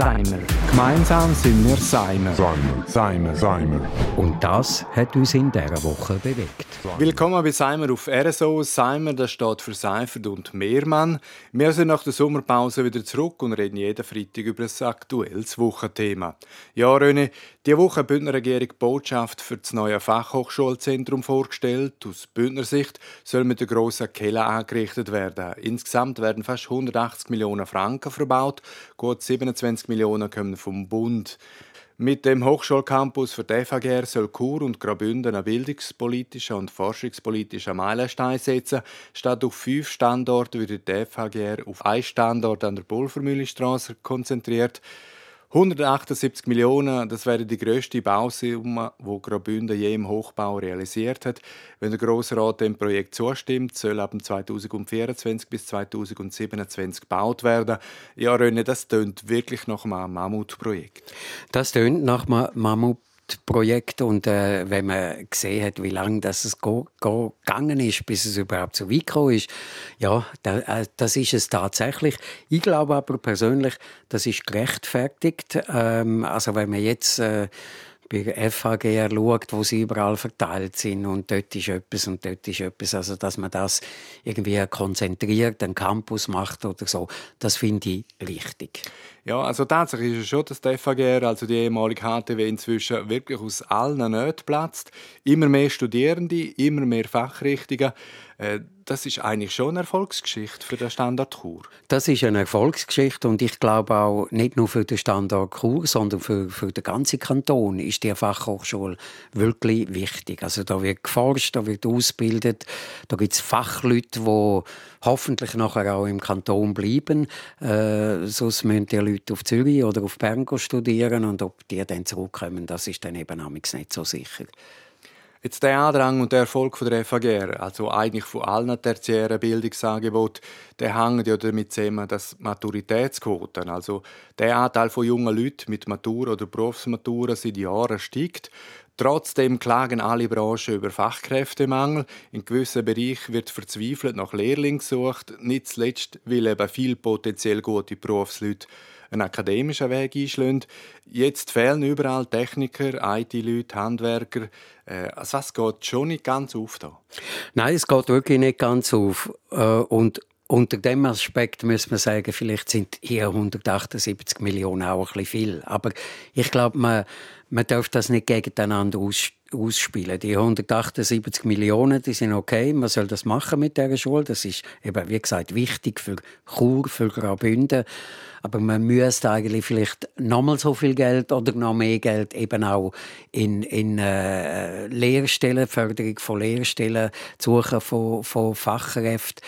Seimer. Gemeinsam sind wir Seimer. Seimer. Seimer. Seimer. Und das hat uns in dieser Woche bewegt. Willkommen bei Seimer auf RSO. Seimer, das steht für Seifert und Mehrmann. Wir sind nach der Sommerpause wieder zurück und reden jeden Freitag über ein aktuelles Wochenthema. Ja, René, diese Woche hat die Bündner Regierung die Botschaft für das neue Fachhochschulzentrum vorgestellt. Aus Bündner Sicht soll mit der grossen Keller angerichtet werden. Insgesamt werden fast 180 Millionen Franken verbaut. Gut 27 Millionen kommen vom Bund. Mit dem Hochschulcampus für die FAGR soll Chur und Graubünden einen bildungspolitischen und forschungspolitischen Meilenstein setzen. Statt auf fünf Standorte wird die FAGR auf einen Standort an der Pulvermühlenstraße konzentriert. 178 Millionen, das wäre die grösste Bausumme, die Graubünden je im Hochbau realisiert hat. Wenn der Grosse Rat dem Projekt zustimmt, soll ab 2024 bis 2027 gebaut werden. Ja, René, das tönt wirklich nach einem Mammutprojekt. Das tönt nach einem Mammutprojekt. Projekt und äh, wenn man gesehen hat, wie lange das es go, go gegangen ist, bis es überhaupt so weit gekommen ist, ja, da, äh, das ist es tatsächlich. Ich glaube aber persönlich, das ist gerechtfertigt. Ähm, also wenn man jetzt äh, bei FHG schaut, wo sie überall verteilt sind und dort ist etwas und dort ist etwas. Also, dass man das irgendwie konzentriert, einen Campus macht oder so, das finde ich richtig. Ja, also tatsächlich ist es schon, dass die FHGR, also die ehemalige HTW, inzwischen wirklich aus allen Nöten platzt. Immer mehr Studierende, immer mehr Fachrichtungen. Äh, das ist eigentlich schon eine Erfolgsgeschichte für den Standort Chur. Das ist eine Erfolgsgeschichte und ich glaube auch nicht nur für den Standort Chur, sondern für, für den ganzen Kanton ist die Fachhochschule wirklich wichtig. Also da wird geforscht, da wird ausgebildet, da gibt es Fachleute, die hoffentlich nachher auch im Kanton bleiben. Äh, sonst müssen die Leute auf Zürich oder auf Bern studieren und ob die dann zurückkommen, das ist dann eben nicht so sicher. Jetzt der Andrang und der Erfolg von der FAGR, also eigentlich von allen tertiären Bildungsangeboten, der hängt ja damit zusammen, dass Maturitätsquoten, also der Anteil von jungen Leuten mit Matur oder Berufsmatura seit Jahren steigt. Trotzdem klagen alle Branchen über Fachkräftemangel. In gewissen Bereichen wird verzweifelt nach Lehrlingen gesucht, nicht zuletzt, weil eben viele potenziell gute Berufsleute einen akademischen Weg einschlagen. Jetzt fehlen überall Techniker, IT-Leute, Handwerker. Äh, also das geht schon nicht ganz auf. Da. Nein, es geht wirklich nicht ganz auf. Äh, und unter dem Aspekt muss man sagen, vielleicht sind hier 178 Millionen auch ein bisschen viel. Aber ich glaube, man, man darf das nicht gegeneinander ausstellen ausspielen. Die 178 Millionen, die sind okay. Man soll das machen mit der Schule. Das ist eben, wie gesagt, wichtig für Chur, für Graubünden. Aber man müsste eigentlich vielleicht nochmal so viel Geld oder noch mehr Geld eben auch in, in äh, Lehrstellen, Förderung von Lehrstellen, Suchen von, von Fachkräften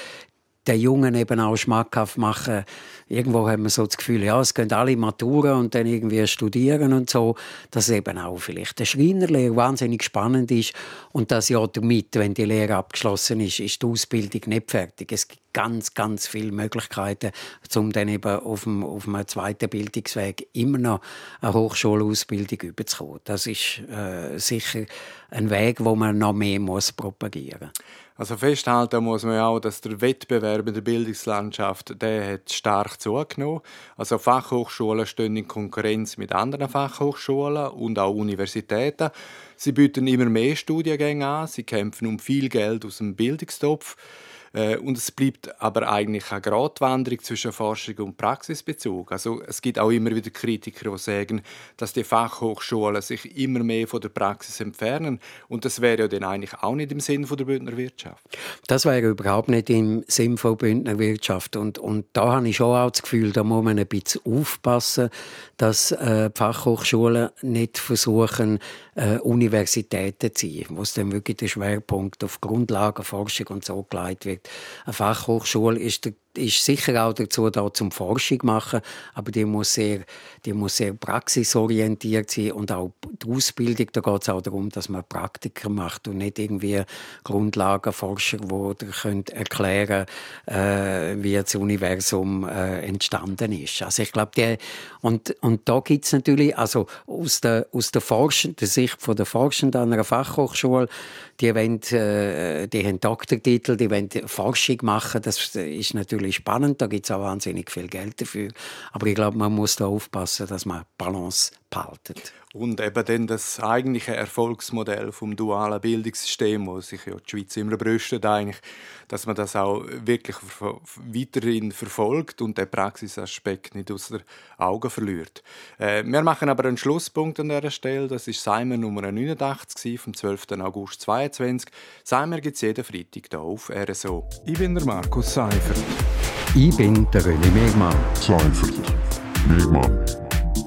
den Jungen eben auch schmackhaft machen. Irgendwo haben wir so das Gefühl, ja, es gehen alle Maturen und dann irgendwie studieren und so. Dass eben auch vielleicht der Schreinerlehre wahnsinnig spannend ist und das ja damit, wenn die Lehre abgeschlossen ist, ist die Ausbildung nicht fertig. Es gibt ganz, ganz viele Möglichkeiten, um dann eben auf dem, auf einem zweiten Bildungsweg immer noch eine Hochschulausbildung überzukommen. Das ist äh, sicher ein Weg, wo man noch mehr muss propagieren muss. Also festhalten muss man auch, dass der Wettbewerb in der Bildungslandschaft der hat stark zugenommen. Also Fachhochschulen stehen in Konkurrenz mit anderen Fachhochschulen und auch Universitäten. Sie bieten immer mehr Studiengänge an, sie kämpfen um viel Geld aus dem Bildungstopf. Äh, und es bleibt aber eigentlich eine Gratwanderung zwischen Forschung und Praxisbezug. Also es gibt auch immer wieder Kritiker, die sagen, dass die Fachhochschulen sich immer mehr von der Praxis entfernen. Und das wäre ja dann eigentlich auch nicht im Sinn der Bündner Wirtschaft. Das wäre überhaupt nicht im Sinn der Bündner Wirtschaft. Und, und da habe ich schon auch das Gefühl, da muss man ein bisschen aufpassen, dass äh, Fachhochschulen nicht versuchen, äh, Universitäten zu ziehen, wo es dann wirklich der Schwerpunkt auf Grundlagenforschung und so gelegt wird. Eine Fachhochschule ist der ist sicher auch dazu da zum Forschung machen, aber die muss sehr, die muss sehr praxisorientiert sein und auch die Ausbildung, da geht es auch darum, dass man Praktiker macht und nicht irgendwie Grundlagenforscher, die können erklären äh, wie das Universum äh, entstanden ist. Also ich glaube, und, und da gibt es natürlich, also aus der, aus der, Forschung, der Sicht von der Forschenden an einer Fachhochschule, die, wollen, äh, die haben Doktortitel, die wollen Forschung machen, das ist natürlich spannend, da gibt es auch wahnsinnig viel Geld dafür. Aber ich glaube, man muss da aufpassen, dass man Balance behaltet. Und eben dann das eigentliche Erfolgsmodell vom dualen Bildungssystem, wo sich ja die Schweiz immer brüstet, eigentlich, dass man das auch wirklich weiterhin verfolgt und den Praxisaspekt nicht aus den Augen verliert. Äh, wir machen aber einen Schlusspunkt an dieser Stelle. Das ist Seimer Nummer 89 vom 12. August 2022. Seimer gibt es jeden Freitag hier auf RSO. Ich bin der Markus Seifert. Ich bin der René Megmann. Seifert. Megmann.